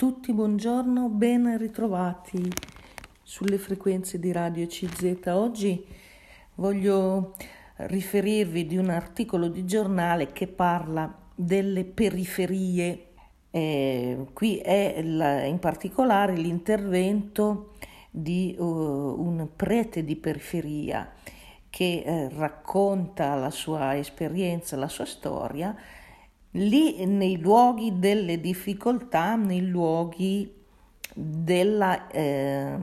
tutti, buongiorno, ben ritrovati sulle frequenze di Radio CZ. Oggi voglio riferirvi di un articolo di giornale che parla delle periferie. Eh, qui è la, in particolare l'intervento di uh, un prete di periferia che eh, racconta la sua esperienza, la sua storia lì nei luoghi delle difficoltà, nei luoghi della, eh,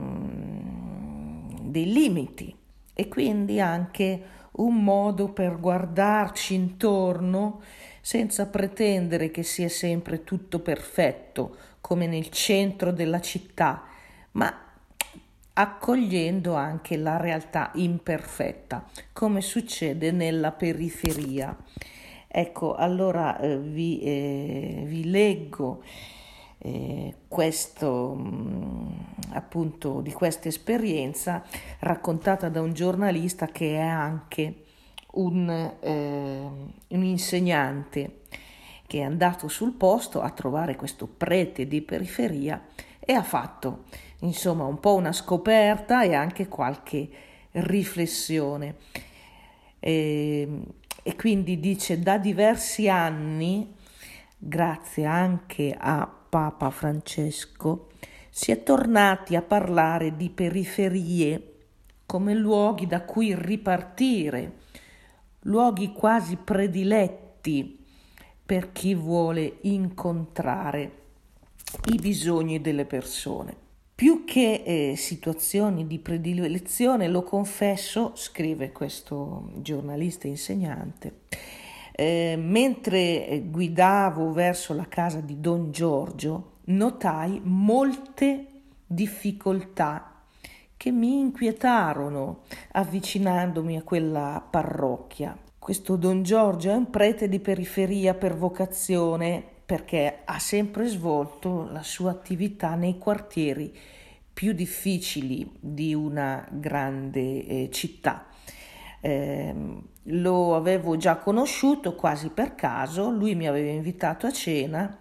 dei limiti e quindi anche un modo per guardarci intorno senza pretendere che sia sempre tutto perfetto come nel centro della città, ma accogliendo anche la realtà imperfetta, come succede nella periferia. Ecco, allora eh, vi, eh, vi, leggo eh, questo, mm, appunto, di questa esperienza raccontata da un giornalista che è anche un, eh, un insegnante che è andato sul posto a trovare questo prete di periferia e ha fatto insomma un po' una scoperta e anche qualche riflessione. E, ehm, e quindi dice da diversi anni, grazie anche a Papa Francesco, si è tornati a parlare di periferie come luoghi da cui ripartire, luoghi quasi prediletti per chi vuole incontrare i bisogni delle persone. Più che eh, situazioni di predilezione, lo confesso, scrive questo giornalista insegnante, eh, mentre guidavo verso la casa di Don Giorgio, notai molte difficoltà che mi inquietarono avvicinandomi a quella parrocchia. Questo Don Giorgio è un prete di periferia per vocazione perché ha sempre svolto la sua attività nei quartieri più difficili di una grande eh, città. Eh, lo avevo già conosciuto quasi per caso, lui mi aveva invitato a cena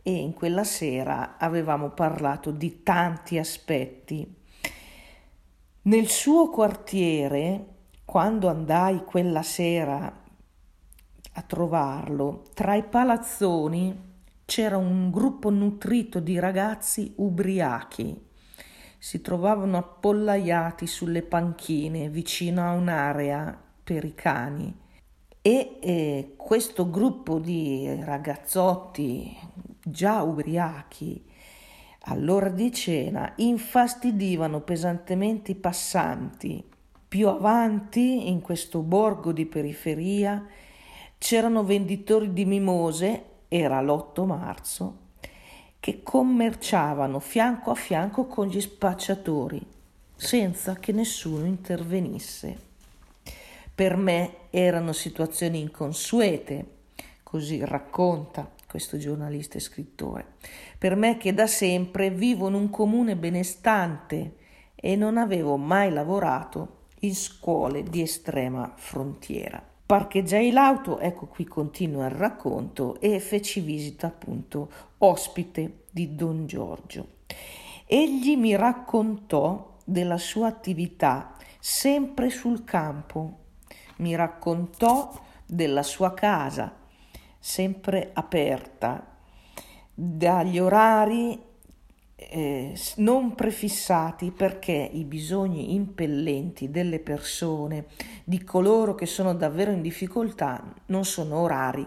e in quella sera avevamo parlato di tanti aspetti. Nel suo quartiere, quando andai quella sera a trovarlo, tra i palazzoni c'era un gruppo nutrito di ragazzi ubriachi. Si trovavano appollaiati sulle panchine vicino a un'area per i cani e eh, questo gruppo di ragazzotti già ubriachi all'ora di cena infastidivano pesantemente i passanti. Più avanti, in questo borgo di periferia, c'erano venditori di mimose era l'8 marzo, che commerciavano fianco a fianco con gli spacciatori, senza che nessuno intervenisse. Per me erano situazioni inconsuete, così racconta questo giornalista e scrittore. Per me che da sempre vivo in un comune benestante e non avevo mai lavorato in scuole di estrema frontiera. Parcheggiai l'auto, ecco qui continua il racconto, e feci visita appunto ospite di Don Giorgio. Egli mi raccontò della sua attività sempre sul campo, mi raccontò della sua casa sempre aperta, dagli orari eh, non prefissati perché i bisogni impellenti delle persone, di coloro che sono davvero in difficoltà, non sono orari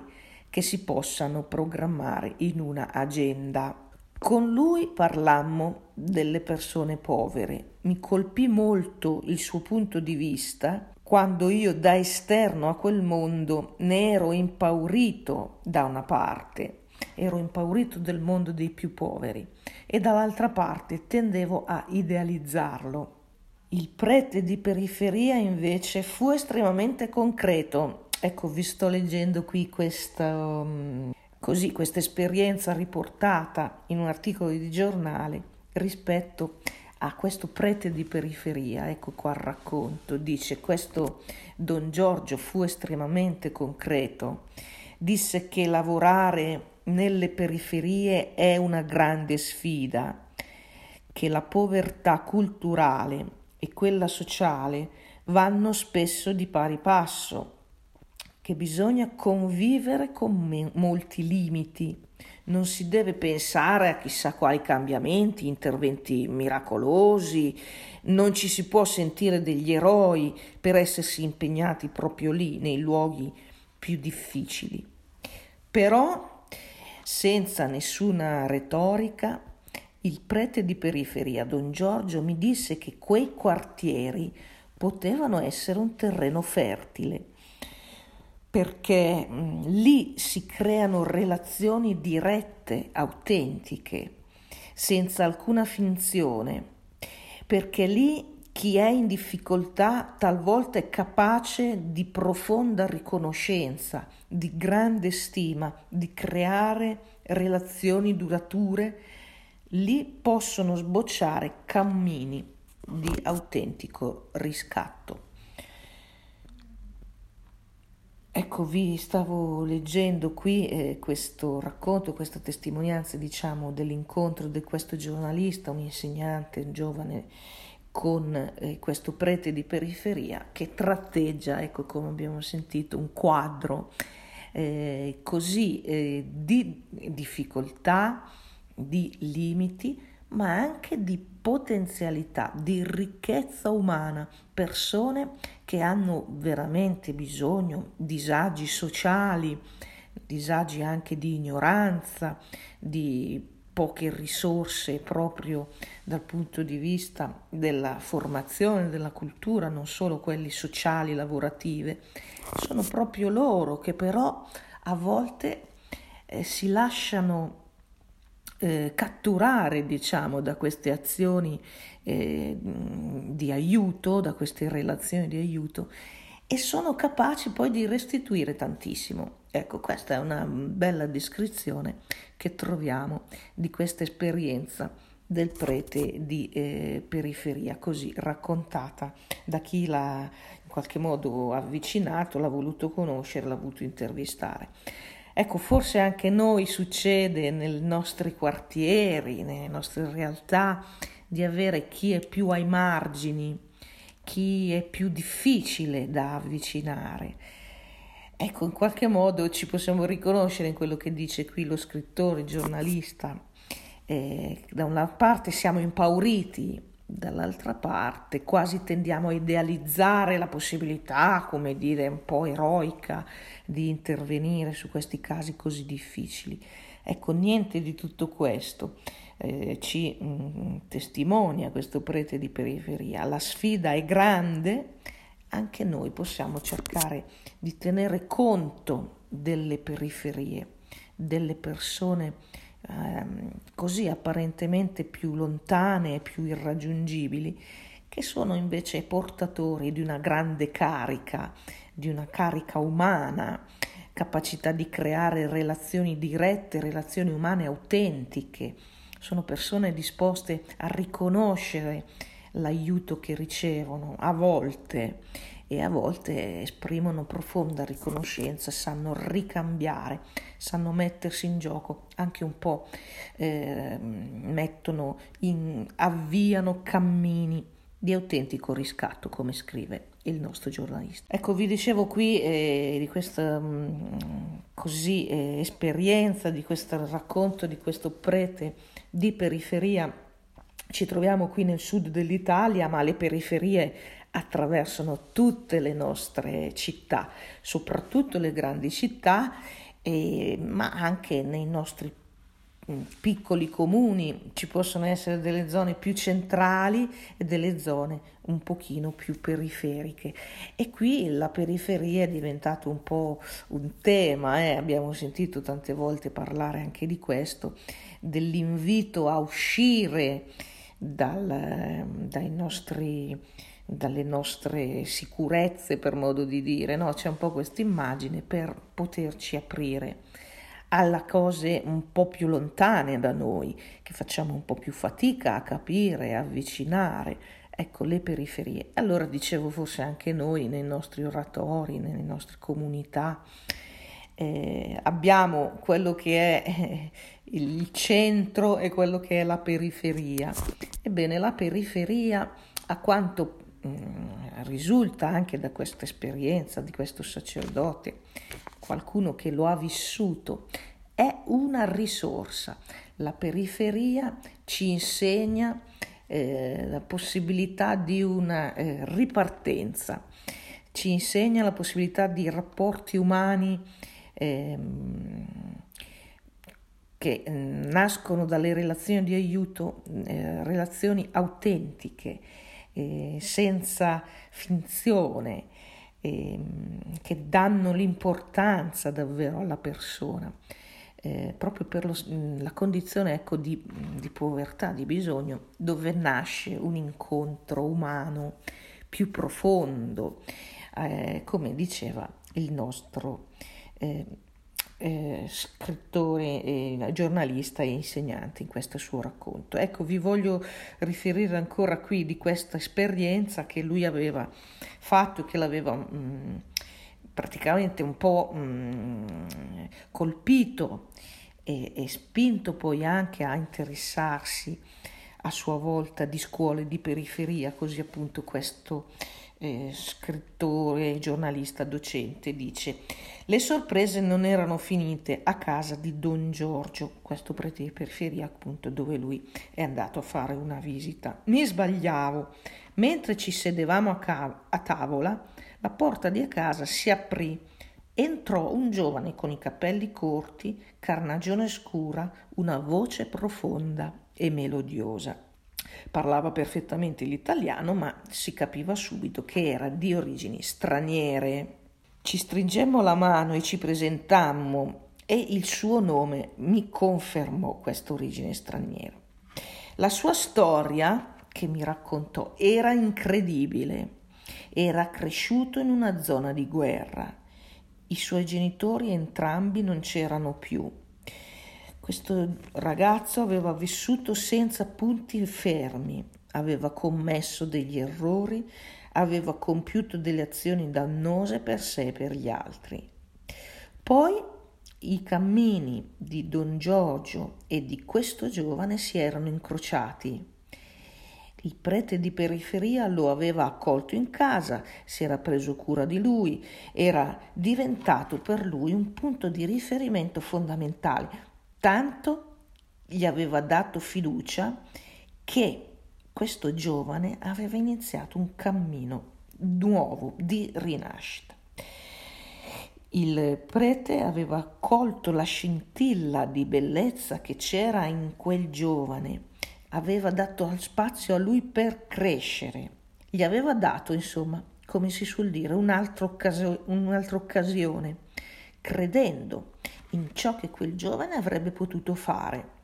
che si possano programmare in una agenda. Con lui parlammo delle persone povere. Mi colpì molto il suo punto di vista quando io da esterno a quel mondo ne ero impaurito da una parte ero impaurito del mondo dei più poveri e dall'altra parte tendevo a idealizzarlo. Il prete di periferia invece fu estremamente concreto. Ecco, vi sto leggendo qui questa, um, così, questa esperienza riportata in un articolo di giornale rispetto a questo prete di periferia. Ecco qua il racconto. Dice, questo Don Giorgio fu estremamente concreto. Disse che lavorare nelle periferie è una grande sfida, che la povertà culturale e quella sociale vanno spesso di pari passo, che bisogna convivere con molti limiti non si deve pensare a chissà quali cambiamenti, interventi miracolosi, non ci si può sentire degli eroi per essersi impegnati proprio lì, nei luoghi più difficili. Però, senza nessuna retorica, il prete di periferia, Don Giorgio, mi disse che quei quartieri potevano essere un terreno fertile perché lì si creano relazioni dirette, autentiche, senza alcuna finzione, perché lì chi è in difficoltà talvolta è capace di profonda riconoscenza, di grande stima, di creare relazioni durature, lì possono sbocciare cammini di autentico riscatto. Ecco, vi stavo leggendo qui eh, questo racconto, questa testimonianza, diciamo, dell'incontro di questo giornalista, un insegnante, un giovane, con eh, questo prete di periferia che tratteggia, ecco come abbiamo sentito, un quadro eh, così eh, di difficoltà, di limiti, ma anche di potenzialità, di ricchezza umana, persone che hanno veramente bisogno, disagi sociali, disagi anche di ignoranza, di poche risorse proprio dal punto di vista della formazione, della cultura, non solo quelli sociali, lavorative, sono proprio loro che però a volte eh, si lasciano eh, catturare, diciamo, da queste azioni eh, di aiuto, da queste relazioni di aiuto e sono capaci poi di restituire tantissimo. Ecco, questa è una bella descrizione che troviamo di questa esperienza del prete di eh, periferia, così raccontata da chi l'ha in qualche modo avvicinato, l'ha voluto conoscere, l'ha voluto intervistare. Ecco, forse anche noi succede nei nostri quartieri, nelle nostre realtà, di avere chi è più ai margini, chi è più difficile da avvicinare. Ecco, in qualche modo ci possiamo riconoscere in quello che dice qui lo scrittore, il giornalista. Eh, da una parte siamo impauriti Dall'altra parte quasi tendiamo a idealizzare la possibilità, come dire, un po' eroica di intervenire su questi casi così difficili. Ecco, niente di tutto questo eh, ci mh, mm, testimonia questo prete di periferia. La sfida è grande, anche noi possiamo cercare di tenere conto delle periferie, delle persone ehm, così apparentemente più lontane e più irraggiungibili, che sono invece portatori di una grande carica, di una carica umana, capacità di creare relazioni dirette, relazioni umane autentiche. Sono persone disposte a riconoscere l'aiuto che ricevono a volte e a volte esprimono profonda riconoscenza, sanno ricambiare, sanno mettersi in gioco, anche un po' eh, mettono in, avviano cammini di autentico riscatto, come scrive il nostro giornalista. Ecco, vi dicevo qui eh, di questa mh, mm, così eh, esperienza, di questo racconto di questo prete di periferia. Ci troviamo qui nel sud dell'Italia, ma le periferie attraversano tutte le nostre città, soprattutto le grandi città, e, ma anche nei nostri piccoli comuni ci possono essere delle zone più centrali e delle zone un pochino più periferiche e qui la periferia è diventato un po' un tema, eh? abbiamo sentito tante volte parlare anche di questo, dell'invito a uscire dal, dai nostri dalle nostre sicurezze, per modo di dire, no? C'è un po' questa immagine per poterci aprire alla cose un po' più lontane da noi, che facciamo un po' più fatica a capire, a avvicinare. Ecco, le periferie. Allora dicevo forse anche noi nei nostri oratori, nelle nostre comunità, eh, abbiamo quello che è eh, il centro e quello che è la periferia. Ebbene, la periferia, a quanto mh, mm, risulta anche da questa esperienza di questo sacerdote, qualcuno che lo ha vissuto, è una risorsa. La periferia ci insegna eh, la possibilità di una eh, ripartenza, ci insegna la possibilità di rapporti umani ehm, che mm, nascono dalle relazioni di aiuto, eh, relazioni autentiche, eh, senza finzione, eh, che danno l'importanza davvero alla persona. Eh, proprio per lo, mm, la condizione ecco, di, di, povertà, di bisogno, dove nasce un incontro umano più profondo, eh, come diceva il nostro eh, scrittore, eh, giornalista e insegnante in questo suo racconto. Ecco, vi voglio riferire ancora qui di questa esperienza che lui aveva fatto e che l'aveva mh, mm, praticamente un po' mh, mm, colpito e, e spinto poi anche a interessarsi a sua volta di scuole di periferia, così appunto questo eh, scrittore, giornalista, docente, dice le sorprese non erano finite a casa di Don Giorgio, questo prete di periferia appunto dove lui è andato a fare una visita. Mi sbagliavo, mentre ci sedevamo a, ca- a tavola, la porta di casa si aprì entrò un giovane con i capelli corti, carnagione scura, una voce profonda e melodiosa. Parlava perfettamente l'italiano, ma si capiva subito che era di origini straniere. Ci stringemmo la mano e ci presentammo e il suo nome mi confermò questa origine straniera. La sua storia, che mi raccontò, era incredibile. Era cresciuto in una zona di guerra. I suoi genitori entrambi non c'erano più questo ragazzo aveva vissuto senza punti fermi, aveva commesso degli errori, aveva compiuto delle azioni dannose per sé e per gli altri. Poi i cammini di Don Giorgio e di questo giovane si erano incrociati. Il prete di periferia lo aveva accolto in casa, si era preso cura di lui, era diventato per lui un punto di riferimento fondamentale, tanto gli aveva dato fiducia che questo giovane aveva iniziato un cammino nuovo di rinascita. Il prete aveva colto la scintilla di bellezza che c'era in quel giovane, aveva dato spazio a lui per crescere, gli aveva dato, insomma, come si suol dire, un'altra, occasio- un'altra occasione, credendo in ciò che quel giovane avrebbe potuto fare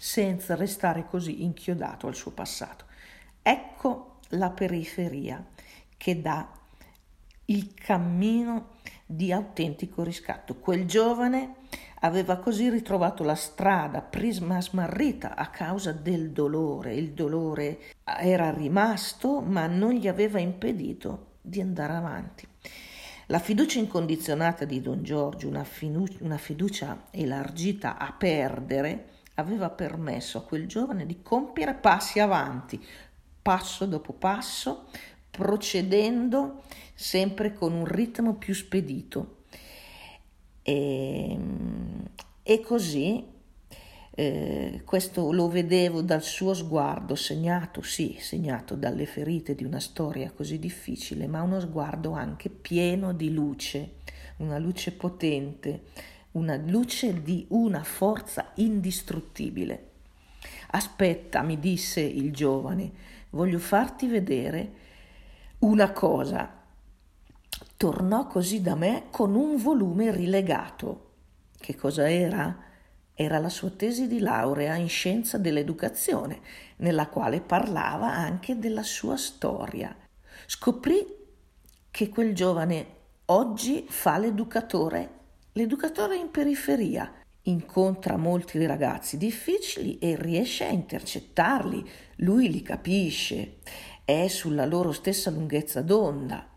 senza restare così inchiodato al suo passato. Ecco la periferia che dà il cammino di autentico riscatto. Quel giovane aveva così ritrovato la strada prisma smarrita a causa del dolore. Il dolore era rimasto, ma non gli aveva impedito di andare avanti. La fiducia incondizionata di Don Giorgio, una, fidu- una fiducia elargita a perdere, aveva permesso a quel giovane di compiere passi avanti, passo dopo passo, procedendo sempre con un ritmo più spedito. E, e così eh, questo lo vedevo dal suo sguardo, segnato, sì, segnato dalle ferite di una storia così difficile, ma uno sguardo anche pieno di luce, una luce potente, una luce di una forza indistruttibile. Aspetta, mi disse il giovane, voglio farti vedere una cosa. Tornò così da me con un volume rilegato. Che cosa era? era la sua tesi di laurea in scienza dell'educazione, nella quale parlava anche della sua storia. Scoprì che quel giovane oggi fa l'educatore, l'educatore in periferia, incontra molti ragazzi difficili e riesce a intercettarli, lui li capisce, è sulla loro stessa lunghezza d'onda.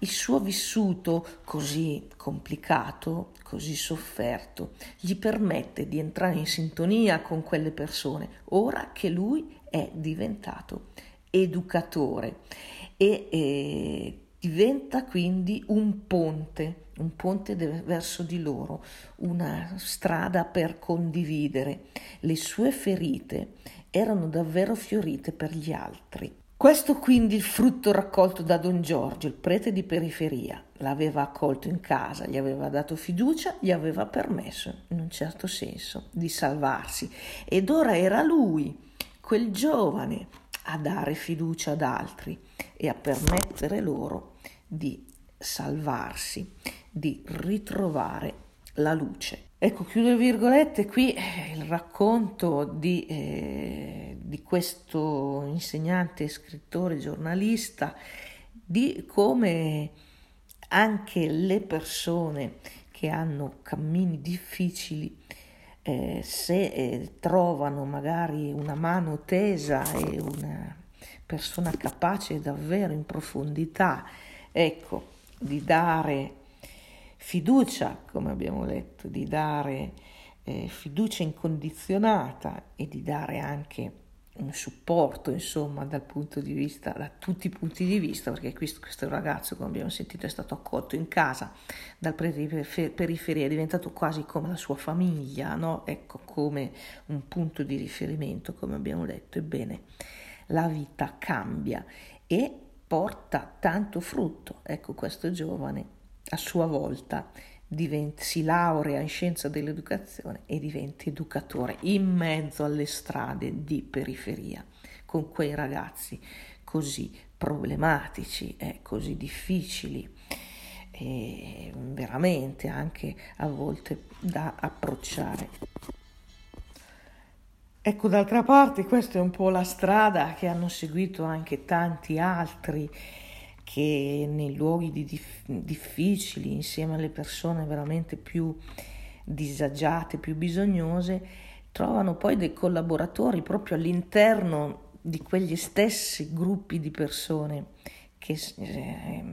il suo vissuto così complicato, così sofferto, gli permette di entrare in sintonia con quelle persone, ora che lui è diventato educatore e eh, diventa quindi un ponte, un ponte verso di loro, una strada per condividere. Le sue ferite erano davvero fiorite per gli altri. Questo quindi il frutto raccolto da Don Giorgio, il prete di periferia. L'aveva accolto in casa, gli aveva dato fiducia, gli aveva permesso, in un certo senso, di salvarsi. Ed ora era lui, quel giovane, a dare fiducia ad altri e a permettere loro di salvarsi, di ritrovare la luce. Ecco, chiudo le virgolette, qui eh, il racconto di, eh, di questo insegnante, scrittore, giornalista, di come anche le persone che hanno cammini difficili, eh, se eh, trovano magari una mano tesa e una persona capace davvero in profondità, ecco, di dare fiducia, come abbiamo letto, di dare eh, fiducia incondizionata e di dare anche un supporto, insomma, dal punto di vista, da tutti i punti di vista, perché questo, questo ragazzo, come abbiamo sentito, è stato accolto in casa dal periferia, è diventato quasi come la sua famiglia, no? Ecco, come un punto di riferimento, come abbiamo detto. Ebbene, la vita cambia e porta tanto frutto. Ecco, questo giovane a sua volta diventi, si laurea in scienza dell'educazione e diventa educatore in mezzo alle strade di periferia, con quei ragazzi così problematici e così difficili e veramente anche a volte da approcciare. Ecco, d'altra parte, questa è un po' la strada che hanno seguito anche tanti altri che nei luoghi dif- difficili, insieme alle persone veramente più disagiate, più bisognose, trovano poi dei collaboratori proprio all'interno di quegli stessi gruppi di persone che, eh,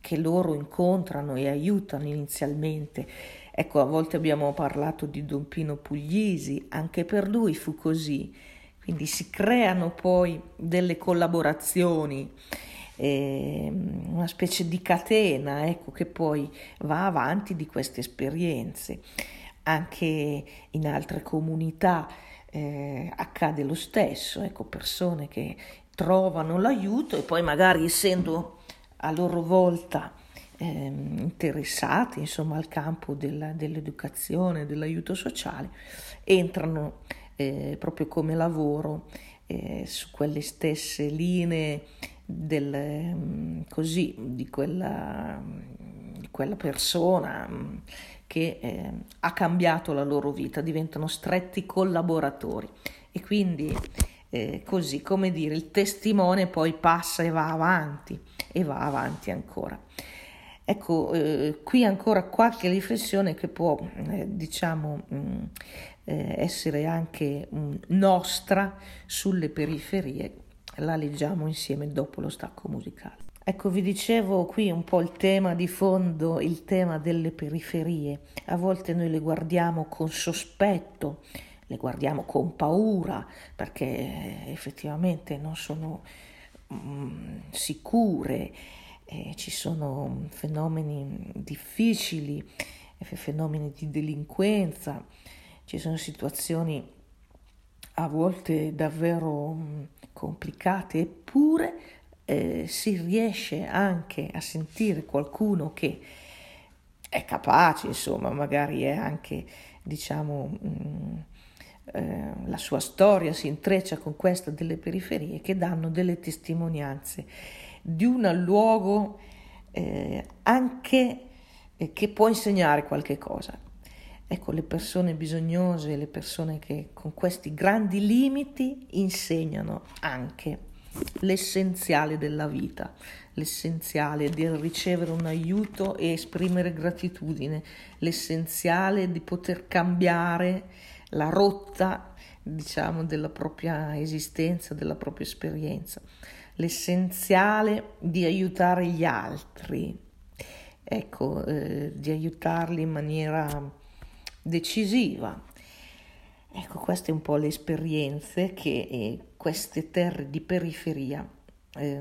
che loro incontrano e aiutano inizialmente. Ecco, a volte abbiamo parlato di Don Pino Puglisi, anche per lui fu così. Quindi si creano poi delle collaborazioni eh, una specie di catena ecco, che poi va avanti di queste esperienze. Anche in altre comunità eh, accade lo stesso, ecco, persone che trovano l'aiuto e poi magari essendo a loro volta eh, interessati insomma, al campo della, dell'educazione, dell'aiuto sociale, entrano eh, proprio come lavoro eh, su quelle stesse linee del, mm, così, di, quella, di quella persona mm, che eh, ha cambiato la loro vita, diventano stretti collaboratori e quindi eh, così come dire il testimone poi passa e va avanti e va avanti ancora. Ecco, eh, qui ancora qualche riflessione che può, eh, diciamo, mh, mm, eh, essere anche mh, nostra sulle periferie la leggiamo insieme dopo lo stacco musicale. Ecco, vi dicevo qui un po' il tema di fondo, il tema delle periferie. A volte noi le guardiamo con sospetto, le guardiamo con paura, perché eh, effettivamente non sono mm, sicure, eh, ci sono fenomeni difficili, fenomeni di delinquenza, ci sono situazioni a volte davvero mm, complicate, eppure eh, si riesce anche a sentire qualcuno che è capace, insomma, magari è anche, diciamo, mh, mm, eh, la sua storia si intreccia con questa delle periferie che danno delle testimonianze di un luogo eh, anche eh, che può insegnare qualche cosa. Ecco, le persone bisognose, le persone che con questi grandi limiti insegnano anche l'essenziale della vita, l'essenziale di ricevere un aiuto e esprimere gratitudine, l'essenziale di poter cambiare la rotta, diciamo, della propria esistenza, della propria esperienza. l'essenziale di aiutare gli altri, ecco, eh, di aiutarli in maniera decisiva. Ecco, queste un po' le esperienze che eh, queste terre di periferia eh,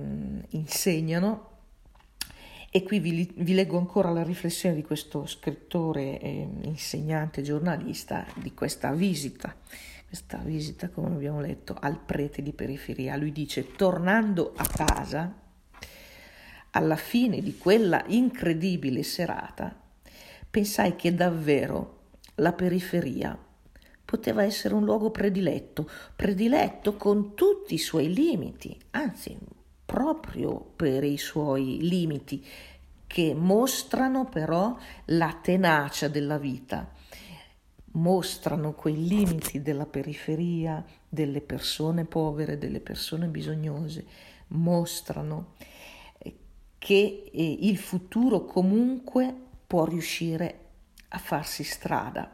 insegnano. E qui vi, vi, leggo ancora la riflessione di questo scrittore, eh, insegnante, giornalista, di questa visita questa visita, come abbiamo letto, al prete di periferia. Lui dice, tornando a casa, alla fine di quella incredibile serata, pensai che davvero la periferia. Poteva essere un luogo prediletto, prediletto con tutti i suoi limiti, anzi proprio per i suoi limiti, che mostrano però la tenacia della vita. Mostrano quei limiti della periferia, delle persone povere, delle persone bisognose, mostrano eh, che eh, il futuro comunque può riuscire a farsi strada.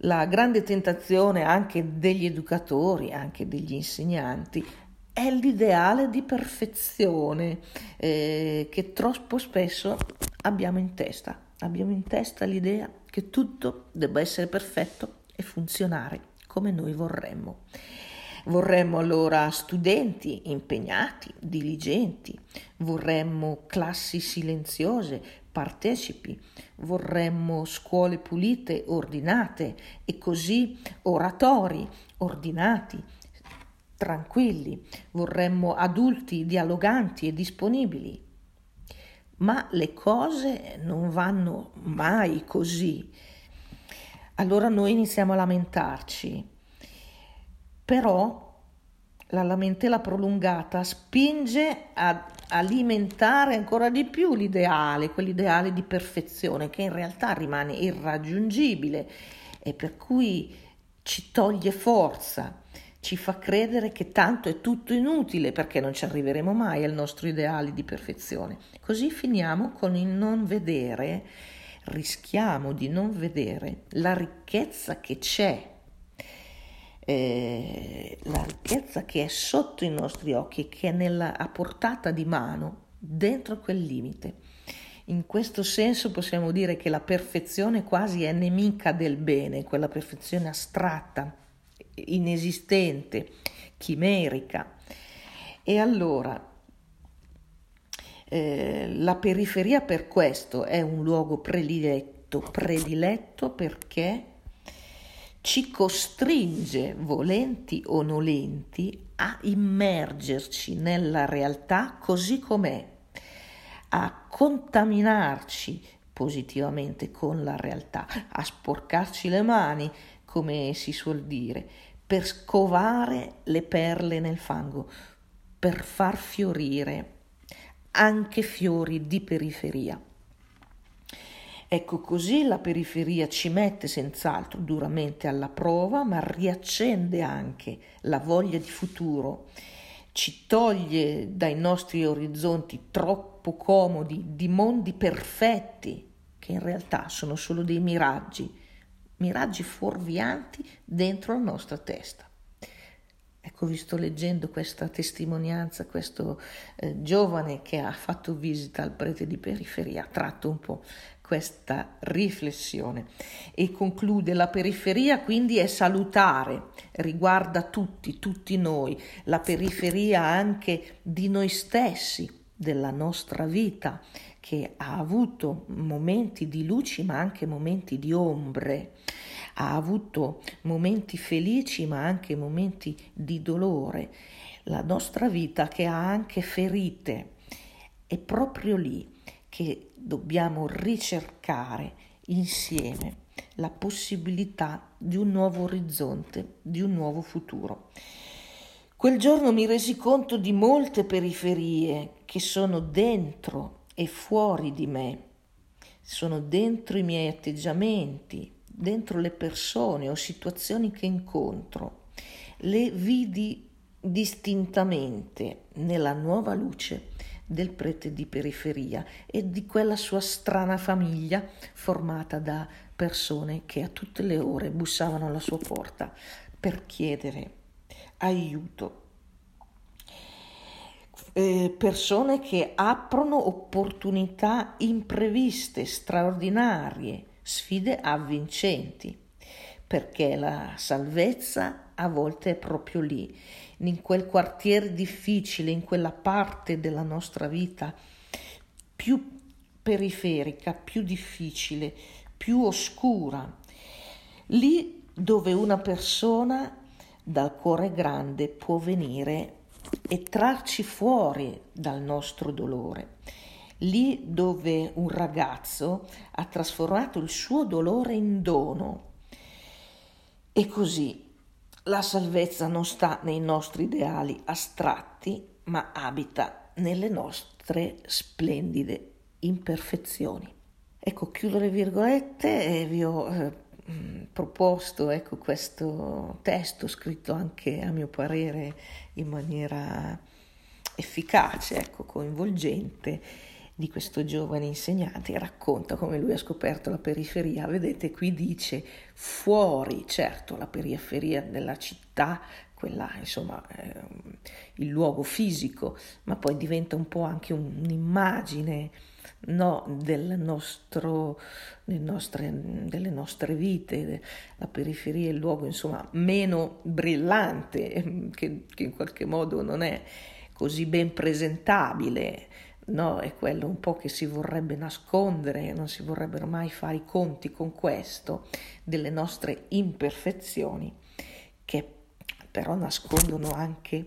La grande tentazione anche degli educatori, anche degli insegnanti, è l'ideale di perfezione eh, che troppo spesso abbiamo in testa. Abbiamo in testa l'idea che tutto debba essere perfetto e funzionare come noi vorremmo. Vorremmo allora studenti impegnati, diligenti, vorremmo classi silenziose, partecipi, vorremmo scuole pulite, ordinate e così oratori, ordinati, tranquilli, vorremmo adulti dialoganti e disponibili, ma le cose non vanno mai così. Allora noi iniziamo a lamentarci, però la lamentela prolungata spinge a alimentare ancora di più l'ideale, quell'ideale di perfezione che in realtà rimane irraggiungibile e per cui ci toglie forza ci fa credere che tanto è tutto inutile perché non ci arriveremo mai al nostro ideale di perfezione. Così finiamo con il non vedere, rischiamo di non vedere la ricchezza che c'è, eh, la ricchezza che è sotto i nostri occhi, che è nella, a portata di mano, dentro quel limite. In questo senso possiamo dire che la perfezione quasi è nemica del bene, quella perfezione astratta inesistente, chimerica. E allora eh, la periferia per questo è un luogo prediletto, prediletto perché ci costringe, volenti o nolenti, a immergerci nella realtà così com'è, a contaminarci positivamente con la realtà, a sporcarci le mani, come si suol dire, per scovare le perle nel fango, per far fiorire anche fiori di periferia. Ecco così la periferia ci mette senz'altro duramente alla prova, ma riaccende anche la voglia di futuro, ci toglie dai nostri orizzonti troppo comodi di mondi perfetti, che in realtà sono solo dei miraggi miraggi fuorvianti dentro la nostra testa. Ecco, vi sto leggendo questa testimonianza, questo eh, giovane che ha fatto visita al prete di periferia, tratto un po' questa riflessione. E conclude la periferia quindi è salutare, riguarda tutti, tutti noi, la periferia anche di noi stessi, della nostra vita, che ha avuto momenti di luci ma anche momenti di ombre, ha avuto momenti felici ma anche momenti di dolore, la nostra vita che ha anche ferite. È proprio lì che dobbiamo ricercare insieme la possibilità di un nuovo orizzonte, di un nuovo futuro. Quel giorno mi resi conto di molte periferie che sono dentro e fuori di me, sono dentro i miei atteggiamenti, dentro le persone o situazioni che incontro. Le vidi distintamente nella nuova luce del prete di periferia e di quella sua strana famiglia formata da persone che a tutte le ore bussavano alla sua porta per chiedere aiuto. Eh, persone che aprono opportunità impreviste, straordinarie, sfide avvincenti, perché la salvezza a volte è proprio lì, in quel quartiere difficile, in quella parte della nostra vita più periferica, più difficile, più oscura, lì dove una persona dal cuore grande può venire e trarci fuori dal nostro dolore. Lì dove un ragazzo ha trasformato il suo dolore in dono. E così la salvezza non sta nei nostri ideali astratti, ma abita nelle nostre splendide imperfezioni. Ecco, chiudo le virgolette e vi ho eh, proposto ecco, questo testo scritto anche a mio parere in maniera efficace, ecco, coinvolgente di questo giovane insegnante racconta come lui ha scoperto la periferia. Vedete, qui dice fuori, certo, la periferia della città, quella insomma eh, il luogo fisico, ma poi diventa un po' anche un'immagine no, del nostro, nostre, delle nostre vite, la periferia è il luogo insomma meno brillante, che, che in qualche modo non è così ben presentabile, no? è quello un po' che si vorrebbe nascondere, non si vorrebbero mai fare i conti con questo, delle nostre imperfezioni, che però nascondono anche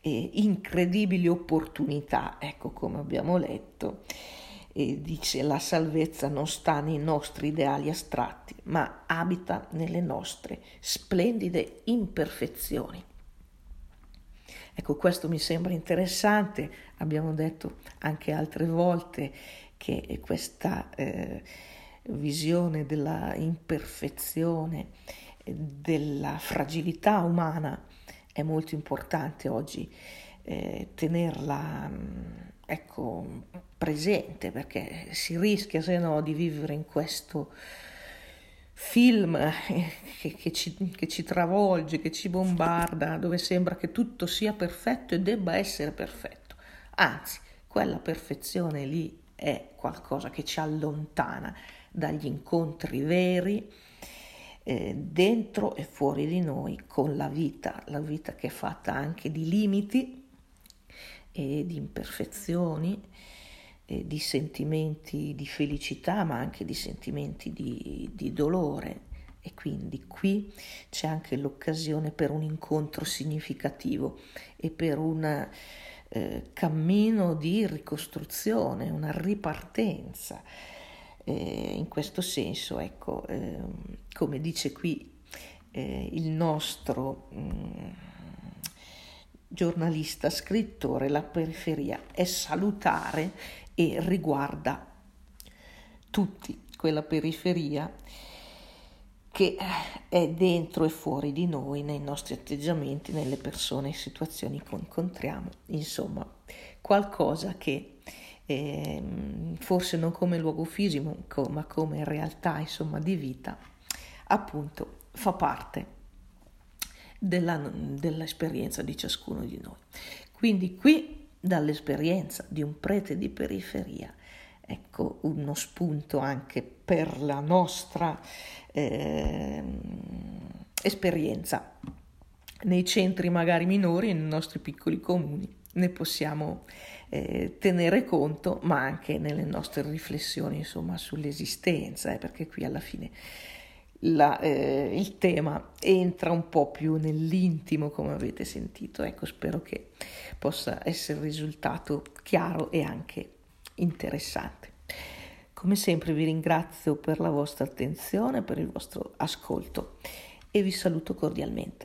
eh, incredibili opportunità, ecco come abbiamo letto e dice la salvezza non sta nei nostri ideali astratti, ma abita nelle nostre splendide imperfezioni. Ecco, questo mi sembra interessante, abbiamo detto anche altre volte che questa eh, visione della imperfezione, della fragilità umana è molto importante oggi eh, tenerla ecco, presente perché si rischia se no di vivere in questo film eh, che, che, ci, che, ci, travolge, che ci bombarda, dove sembra che tutto sia perfetto e debba essere perfetto. Anzi, quella perfezione lì è qualcosa che ci allontana dagli incontri veri eh, dentro e fuori di noi con la vita, la vita che è fatta anche di limiti e di imperfezioni di sentimenti di felicità ma anche di sentimenti di, di dolore e quindi qui c'è anche l'occasione per un incontro significativo e per un eh, cammino di ricostruzione, una ripartenza. Eh, in questo senso, ecco, eh, come dice qui eh, il nostro mh, mm, giornalista, scrittore, la periferia è salutare e riguarda tutti quella periferia che è dentro e fuori di noi, nei nostri atteggiamenti, nelle persone e situazioni che incontriamo, insomma, qualcosa che eh, forse non come luogo fisico, ma come realtà insomma, di vita, appunto fa parte della, dell'esperienza di ciascuno di noi. Quindi qui dall'esperienza di un prete di periferia. Ecco uno spunto anche per la nostra eh, esperienza nei centri magari minori, nei nostri piccoli comuni. Ne possiamo eh, tenere conto, ma anche nelle nostre riflessioni insomma, sull'esistenza, eh, perché qui alla fine la, eh, il tema entra un po' più nell'intimo, come avete sentito. Ecco, spero che possa essere risultato chiaro e anche interessante. Come sempre vi ringrazio per la vostra attenzione, per il vostro ascolto e vi saluto cordialmente.